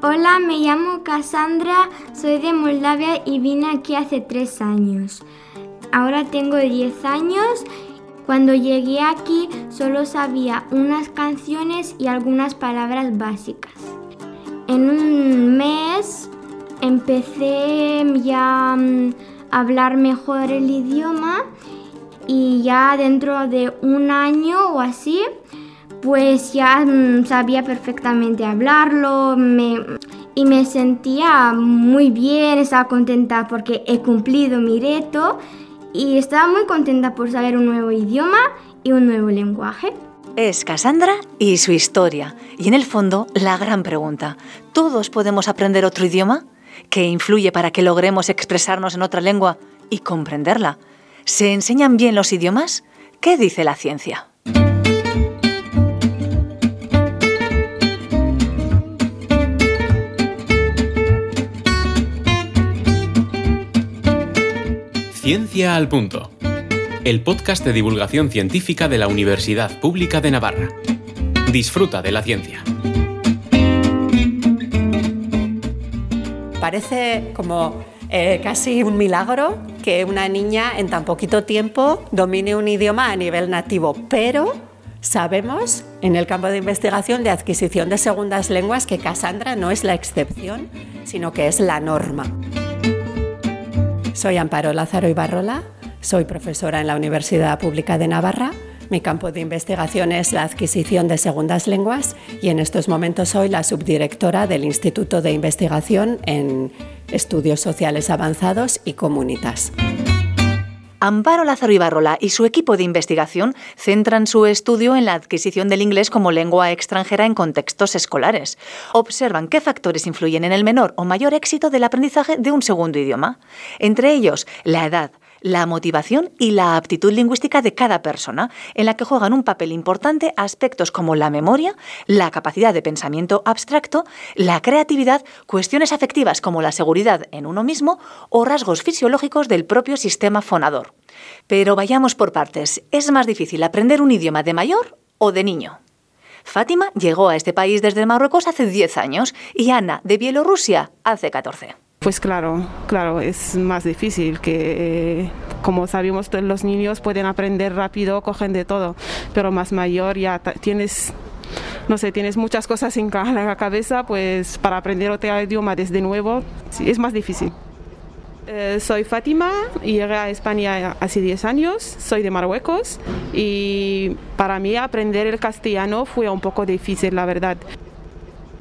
Hola, me llamo Cassandra, soy de Moldavia y vine aquí hace tres años. Ahora tengo 10 años. Cuando llegué aquí solo sabía unas canciones y algunas palabras básicas. En un mes empecé ya mm, hablar mejor el idioma y ya dentro de un año o así pues ya mm, sabía perfectamente hablarlo y me sentía muy bien, estaba contenta porque he cumplido mi reto y estaba muy contenta por saber un nuevo idioma y un nuevo lenguaje. Es Cassandra y su historia. Y en el fondo, la gran pregunta, ¿todos podemos aprender otro idioma? ¿Qué influye para que logremos expresarnos en otra lengua y comprenderla? ¿Se enseñan bien los idiomas? ¿Qué dice la ciencia? Ciencia al Punto, el podcast de divulgación científica de la Universidad Pública de Navarra. Disfruta de la ciencia. Parece como eh, casi un milagro que una niña en tan poquito tiempo domine un idioma a nivel nativo, pero sabemos en el campo de investigación de adquisición de segundas lenguas que Cassandra no es la excepción, sino que es la norma. Soy Amparo Lázaro Ibarrola, soy profesora en la Universidad Pública de Navarra. Mi campo de investigación es la adquisición de segundas lenguas y en estos momentos soy la subdirectora del Instituto de Investigación en Estudios Sociales Avanzados y Comunitas. Amparo Lázaro Ibarrola y su equipo de investigación centran su estudio en la adquisición del inglés como lengua extranjera en contextos escolares. Observan qué factores influyen en el menor o mayor éxito del aprendizaje de un segundo idioma. Entre ellos, la edad, la motivación y la aptitud lingüística de cada persona, en la que juegan un papel importante aspectos como la memoria, la capacidad de pensamiento abstracto, la creatividad, cuestiones afectivas como la seguridad en uno mismo o rasgos fisiológicos del propio sistema fonador. Pero vayamos por partes. ¿Es más difícil aprender un idioma de mayor o de niño? Fátima llegó a este país desde Marruecos hace 10 años y Ana de Bielorrusia hace 14. Pues claro, claro, es más difícil que, como sabemos, los niños pueden aprender rápido, cogen de todo, pero más mayor ya tienes no sé, tienes muchas cosas en la cabeza, pues para aprender otro idioma desde nuevo es más difícil. Eh, soy Fátima y llegué a España hace 10 años, soy de Marruecos y para mí aprender el castellano fue un poco difícil, la verdad.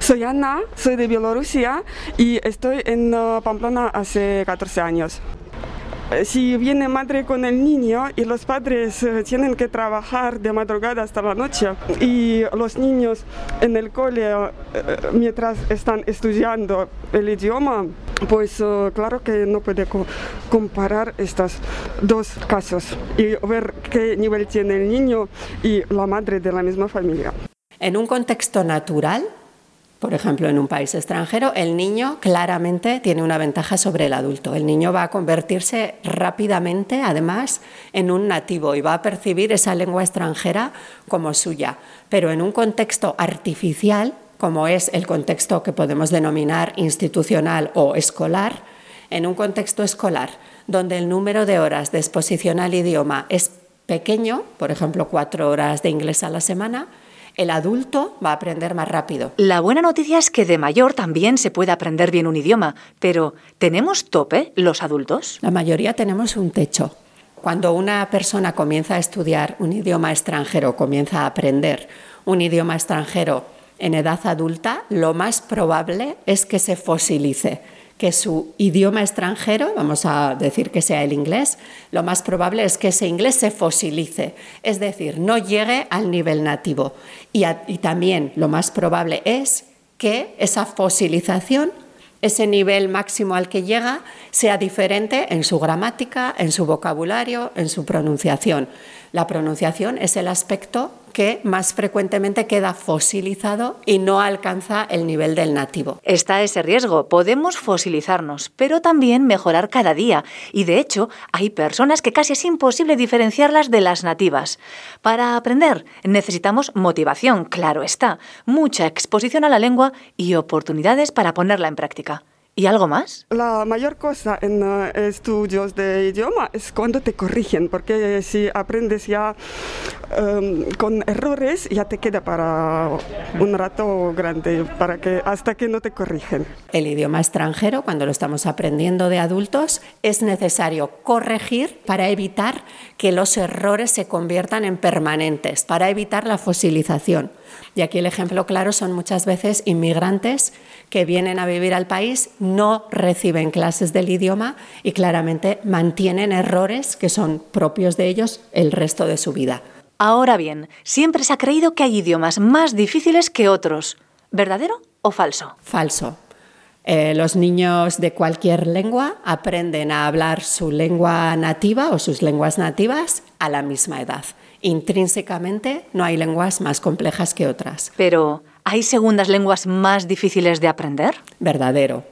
Soy Ana, soy de Bielorrusia y estoy en uh, Pamplona hace 14 años. Eh, si viene madre con el niño y los padres eh, tienen que trabajar de madrugada hasta la noche y los niños en el cole eh, mientras están estudiando el idioma, pues claro que no puede comparar estos dos casos y ver qué nivel tiene el niño y la madre de la misma familia. En un contexto natural, por ejemplo, en un país extranjero, el niño claramente tiene una ventaja sobre el adulto. El niño va a convertirse rápidamente, además, en un nativo y va a percibir esa lengua extranjera como suya. Pero en un contexto artificial, como es el contexto que podemos denominar institucional o escolar, en un contexto escolar donde el número de horas de exposición al idioma es pequeño, por ejemplo, cuatro horas de inglés a la semana, el adulto va a aprender más rápido. La buena noticia es que de mayor también se puede aprender bien un idioma, pero ¿tenemos tope los adultos? La mayoría tenemos un techo. Cuando una persona comienza a estudiar un idioma extranjero, comienza a aprender un idioma extranjero en edad adulta, lo más probable es que se fosilice que su idioma extranjero, vamos a decir que sea el inglés, lo más probable es que ese inglés se fosilice, es decir, no llegue al nivel nativo. Y, y también lo más probable es que esa fosilización ese nivel máximo al que llega sea diferente en su gramática, en su vocabulario, en su pronunciación. La pronunciación es el aspecto que más frecuentemente queda fosilizado y no alcanza el nivel del nativo. Está ese riesgo. Podemos fosilizarnos, pero también mejorar cada día. Y de hecho, hay personas que casi es imposible diferenciarlas de las nativas. Para aprender necesitamos motivación, claro está, mucha exposición a la lengua y oportunidades para ponerla en práctica. ¿Y algo más? La mayor cosa en uh, estudios de idioma es cuando te corrigen, porque si aprendes ya um, con errores, ya te queda para un rato grande, para que, hasta que no te corrigen. El idioma extranjero, cuando lo estamos aprendiendo de adultos, es necesario corregir para evitar que los errores se conviertan en permanentes, para evitar la fosilización. Y aquí el ejemplo claro son muchas veces inmigrantes que vienen a vivir al país, no reciben clases del idioma y claramente mantienen errores que son propios de ellos el resto de su vida. Ahora bien, siempre se ha creído que hay idiomas más difíciles que otros. ¿Verdadero o falso? Falso. Eh, los niños de cualquier lengua aprenden a hablar su lengua nativa o sus lenguas nativas a la misma edad. Intrínsecamente no hay lenguas más complejas que otras. Pero, ¿hay segundas lenguas más difíciles de aprender? Verdadero.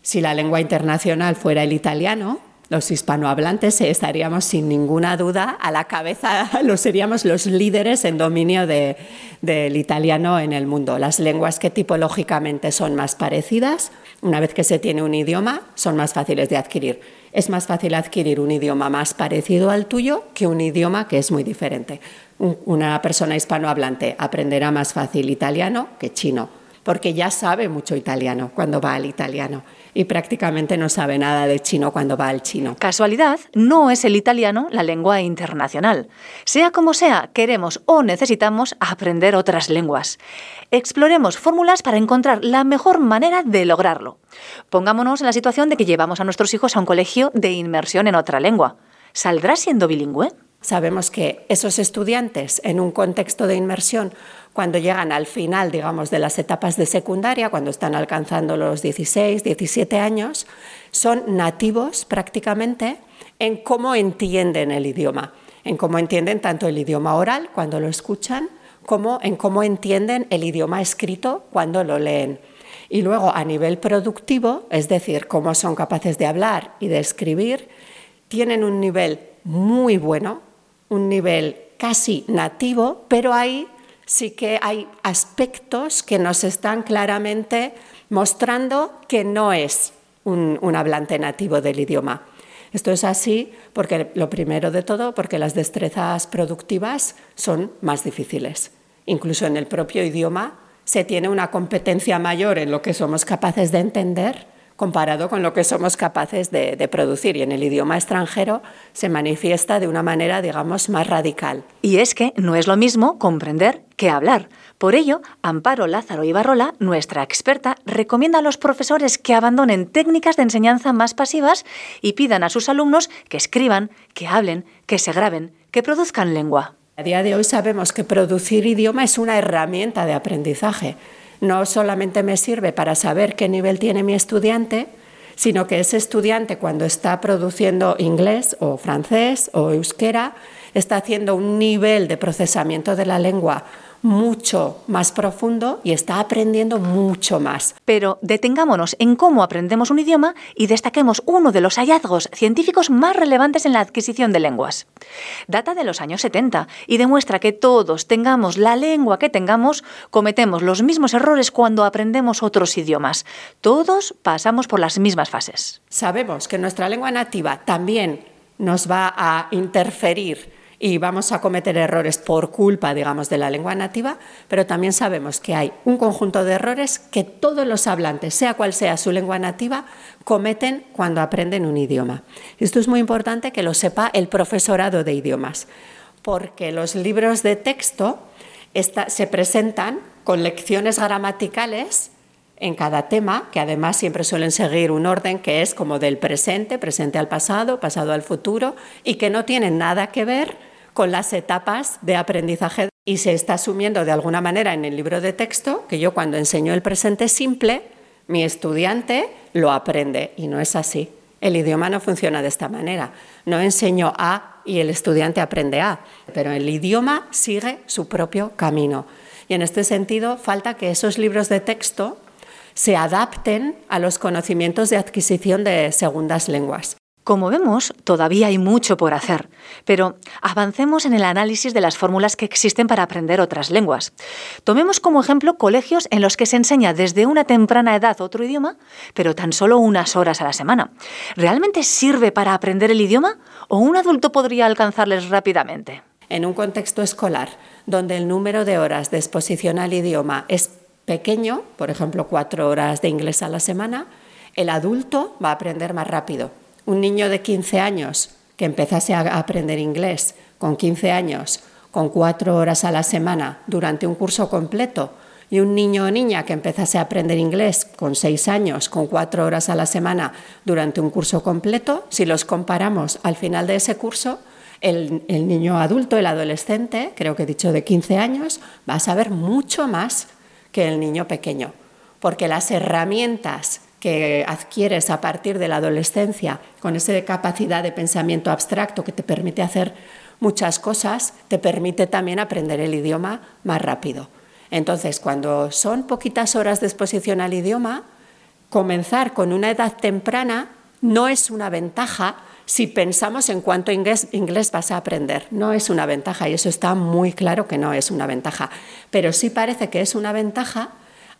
Si la lengua internacional fuera el italiano, los hispanohablantes estaríamos sin ninguna duda a la cabeza, lo seríamos los líderes en dominio de, del italiano en el mundo. Las lenguas que tipológicamente son más parecidas, una vez que se tiene un idioma, son más fáciles de adquirir. Es más fácil adquirir un idioma más parecido al tuyo que un idioma que es muy diferente. Una persona hispanohablante aprenderá más fácil italiano que chino, porque ya sabe mucho italiano cuando va al italiano y prácticamente no sabe nada de chino cuando va al chino. Casualidad, no es el italiano la lengua internacional. Sea como sea, queremos o necesitamos aprender otras lenguas. Exploremos fórmulas para encontrar la mejor manera de lograrlo. Pongámonos en la situación de que llevamos a nuestros hijos a un colegio de inmersión en otra lengua. ¿Saldrá siendo bilingüe? Sabemos que esos estudiantes en un contexto de inmersión cuando llegan al final, digamos, de las etapas de secundaria, cuando están alcanzando los 16, 17 años, son nativos prácticamente en cómo entienden el idioma, en cómo entienden tanto el idioma oral cuando lo escuchan, como en cómo entienden el idioma escrito cuando lo leen. Y luego a nivel productivo, es decir, cómo son capaces de hablar y de escribir, tienen un nivel muy bueno, un nivel casi nativo, pero hay sí que hay aspectos que nos están claramente mostrando que no es un, hablante nativo del idioma. Esto es así porque, lo primero de todo, porque las destrezas productivas son más difíciles. Incluso en el propio idioma se tiene una competencia mayor en lo que somos capaces de entender comparado con lo que somos capaces de, producir. Y en el idioma extranjero se manifiesta de una manera, digamos, más radical. Y es que no es lo mismo comprender que hablar. Por ello, Amparo Lázaro Ibarrola, nuestra experta, recomienda a los profesores que abandonen técnicas de enseñanza más pasivas y pidan a sus alumnos que escriban, que hablen, que se graben, que produzcan lengua. A día de hoy sabemos que producir idioma es una herramienta de aprendizaje no solamente me sirve para saber qué nivel tiene mi estudiante, sino que ese estudiante cuando está produciendo inglés o francés o euskera, está haciendo un nivel de procesamiento de la lengua mucho más profundo y está aprendiendo mucho más. Pero detengámonos en cómo aprendemos un idioma y destaquemos uno de los hallazgos científicos más relevantes en la adquisición de lenguas. Data de los años 70 y demuestra que todos, tengamos la lengua que tengamos, cometemos los mismos errores cuando aprendemos otros idiomas. Todos pasamos por las mismas fases. Sabemos que nuestra lengua nativa también nos va a interferir y vamos a cometer errores por culpa, digamos, de la lengua nativa, pero también sabemos que hay un conjunto de errores que todos los hablantes, sea cual sea su lengua nativa, cometen cuando aprenden un idioma. Esto es muy importante que lo sepa el profesorado de idiomas, porque los libros de texto se presentan con lecciones gramaticales en cada tema, que además siempre suelen seguir un orden que es como del presente, presente al pasado, pasado al futuro, y que no tienen nada que ver con las etapas de aprendizaje y se está asumiendo de alguna manera en el libro de texto que yo cuando enseño el presente simple, mi estudiante lo aprende y no es así. El idioma no funciona de esta manera. No enseño A y el estudiante aprende A, pero el idioma sigue su propio camino. Y en este sentido, falta que esos libros de texto se adapten a los conocimientos de adquisición de segundas lenguas. Como vemos, todavía hay mucho por hacer, pero avancemos en el análisis de las fórmulas que existen para aprender otras lenguas. Tomemos como ejemplo colegios en los que se enseña desde una temprana edad otro idioma, pero tan solo unas horas a la semana. ¿Realmente sirve para aprender el idioma o un adulto podría alcanzarles rápidamente? En un contexto escolar donde el número de horas de exposición al idioma es pequeño, por ejemplo, cuatro horas de inglés a la semana, el adulto va a aprender más rápido un niño de 15 años que empezase a aprender inglés con 15 años, con cuatro horas a la semana durante un curso completo, y un niño o niña que empezase a aprender inglés con seis años, con cuatro horas a la semana durante un curso completo, si los comparamos al final de ese curso, el, el, niño adulto, el adolescente, creo que he dicho de 15 años, va a saber mucho más que el niño pequeño, porque las herramientas que adquieres a partir de la adolescencia, con esa capacidad de pensamiento abstracto que te permite hacer muchas cosas, te permite también aprender el idioma más rápido. Entonces, cuando son poquitas horas de exposición al idioma, comenzar con una edad temprana no es una ventaja si pensamos en cuánto inglés, inglés, vas a aprender. No es una ventaja y eso está muy claro que no es una ventaja. Pero sí parece que es una ventaja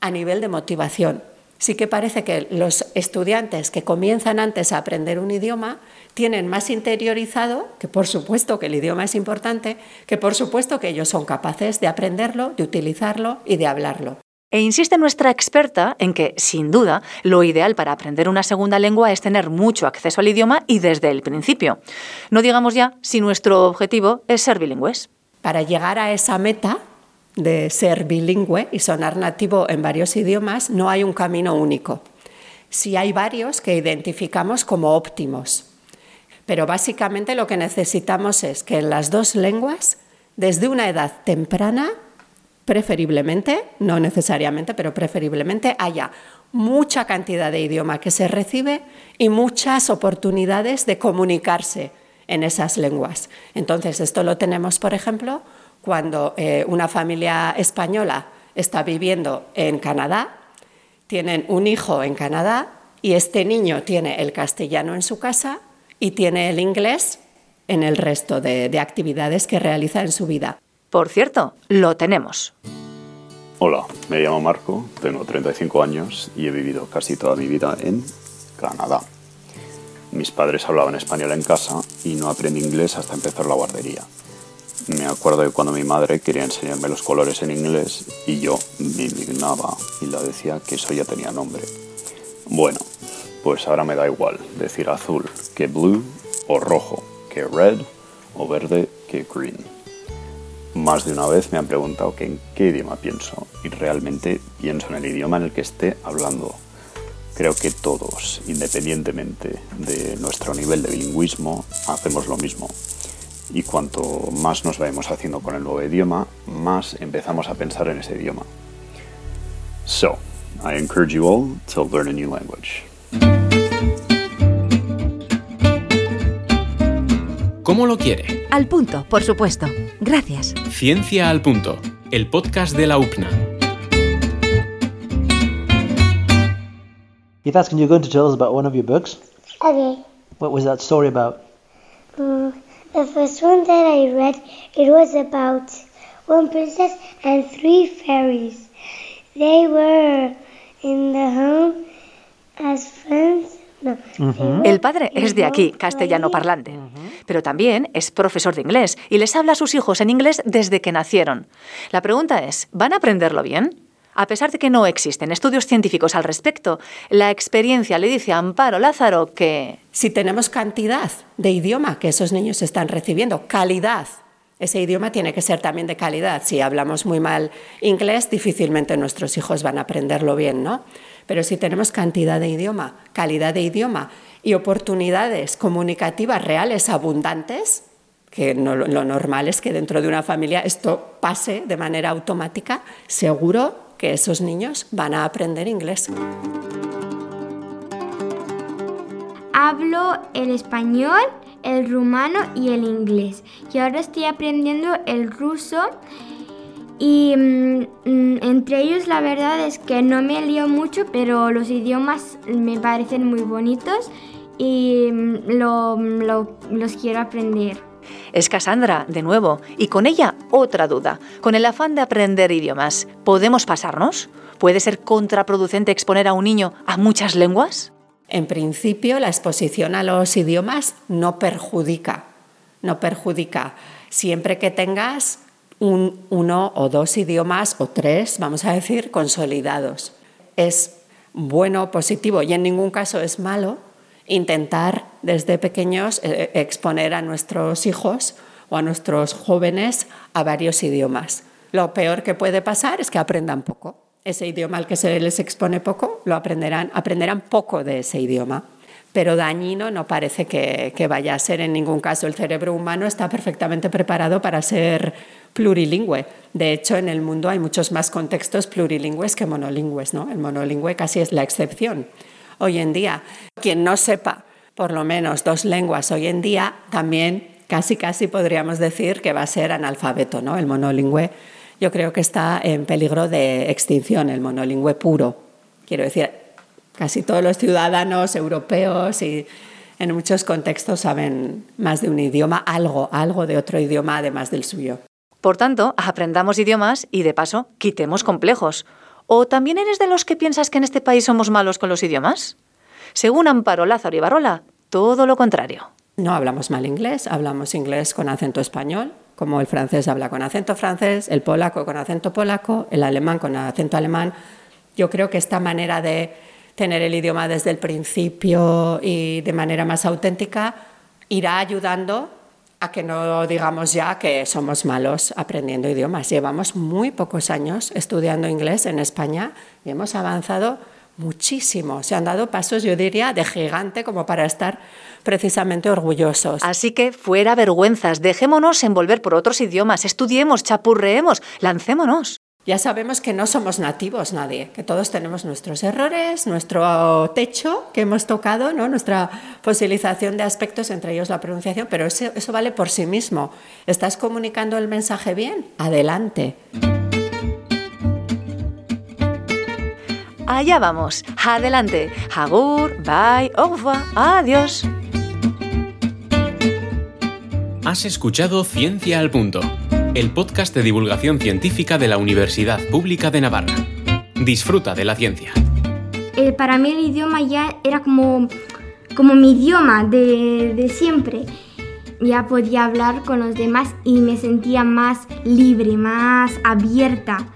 a nivel de motivación sí que parece que los estudiantes que comienzan antes a aprender un idioma tienen más interiorizado, que por supuesto que el idioma es importante, que por supuesto que ellos son capaces de aprenderlo, de utilizarlo y de hablarlo. E insiste nuestra experta en que, sin duda, lo ideal para aprender una segunda lengua es tener mucho acceso al idioma y desde el principio. No digamos ya si nuestro objetivo es ser bilingües. Para llegar a esa meta, de ser bilingüe y sonar nativo en varios idiomas, no hay un camino único. Sí hay varios que identificamos como óptimos. Pero básicamente lo que necesitamos es que en las dos lenguas, desde una edad temprana, preferiblemente, no necesariamente, pero preferiblemente, haya mucha cantidad de idioma que se recibe y muchas oportunidades de comunicarse en esas lenguas. Entonces, esto lo tenemos, por ejemplo, cuando eh, una familia española está viviendo en Canadá, tienen un hijo en Canadá y este niño tiene el castellano en su casa y tiene el inglés en el resto de, de actividades que realiza en su vida. Por cierto, lo tenemos. Hola, me llamo Marco, tengo 35 años y he vivido casi toda mi vida en Canadá. Mis padres hablaban español en casa y no aprendí inglés hasta empezar la guardería. Me acuerdo de cuando mi madre quería enseñarme los colores en inglés y yo me indignaba y le decía que eso ya tenía nombre. Bueno, pues ahora me da igual decir azul que blue o rojo que red o verde que green. Más de una vez me han preguntado en qué idioma pienso y realmente pienso en el idioma en el que esté hablando. Creo que todos, independientemente de nuestro nivel de bilingüismo, hacemos lo mismo y cuanto más nos vayamos haciendo con el nuevo idioma, más empezamos a pensar en ese idioma. So, I encourage you all to learn a new language. ¿Cómo lo quiere? Al punto, por supuesto. Gracias. Ciencia al punto, el podcast de la UCNA. Ivas, can you go to tell us about one of your books? Okay. What was that story about? Mm, the first one that I read, it was about one princess and three fairies. They were in the home as friends. No, El padre es de aquí, castellano parlante, pero también es profesor de inglés y les habla a sus hijos en inglés desde que nacieron. La pregunta es, ¿van a aprenderlo bien? A pesar de que no existen estudios científicos al respecto, la experiencia le dice a Amparo Lázaro que... Si tenemos cantidad de idioma que esos niños están recibiendo, calidad, ese idioma tiene que ser también de calidad. Si hablamos muy mal inglés, difícilmente nuestros hijos van a aprenderlo bien, ¿no? Pero si tenemos cantidad de idioma, calidad de idioma y oportunidades comunicativas reales abundantes, que no, lo normal es que dentro de una familia esto pase de manera automática, seguro que esos niños van a aprender inglés. hablo el español, el rumano y el inglés. Y ahora estoy aprendiendo el ruso. Y mm, entre ellos la verdad es que no me lío mucho, pero los idiomas me parecen muy bonitos y mm, los quiero aprender. Es Cassandra, de nuevo, y con ella otra duda. Con el afán de aprender idiomas, ¿podemos pasarnos? ¿Puede ser contraproducente exponer a un niño a muchas lenguas? En principio, la exposición a los idiomas no perjudica, no perjudica. Siempre que tengas un, uno o dos idiomas o tres, vamos a decir, consolidados. Es bueno, positivo y en ningún caso es malo intentar desde pequeños eh, exponer a nuestros hijos o a nuestros jóvenes a varios idiomas. Lo peor que puede pasar es que aprendan poco ese idioma al que se les expone poco, lo aprenderán, aprenderán poco de ese idioma. Pero dañino no parece que, que vaya a ser en ningún caso. El cerebro humano está perfectamente preparado para ser plurilingüe. De hecho, en el mundo hay muchos más contextos plurilingües que monolingües. ¿no? El monolingüe casi es la excepción. Hoy en día, quien no sepa por lo menos dos lenguas hoy en día, también casi casi podríamos decir que va a ser analfabeto. ¿no? El monolingüe yo creo que está en peligro de extinción, el monolingüe puro. Quiero decir, casi todos los ciudadanos europeos y en muchos contextos saben más de un idioma, algo, algo de otro idioma además del suyo. Por tanto, aprendamos idiomas y de paso quitemos complejos. ¿O también eres de los que piensas que en este país somos malos con los idiomas? Según Amparo Lázaro Ibarrola, todo lo contrario. No hablamos mal inglés, hablamos inglés con acento español, como el francés habla con acento francés, el polaco con acento polaco, el alemán con acento alemán. Yo creo que esta manera de tener el idioma desde el principio y de manera más auténtica irá ayudando a que no digamos ya que somos malos aprendiendo idiomas. Llevamos muy pocos años estudiando inglés en España y hemos avanzado muchísimo. Se han dado pasos, yo diría, de gigante como para estar precisamente orgullosos. Así que fuera vergüenzas, dejémonos envolver por otros idiomas, estudiemos, chapurreemos, lancémonos. Ya sabemos que no somos nativos nadie, que todos tenemos nuestros errores, nuestro techo que hemos tocado, ¿no? nuestra fosilización de aspectos, entre ellos la pronunciación, pero eso, eso vale por sí mismo. ¿Estás comunicando el mensaje bien? Adelante. Allá vamos. Adelante. Agur, bye, au revoir, adiós. Has escuchado Ciencia al Punto, el podcast de divulgación científica de la Universidad Pública de Navarra. Disfruta de la ciencia. Eh, para mí el idioma ya era como, como mi idioma de, de siempre. Ya podía hablar con los demás y me sentía más libre, más abierta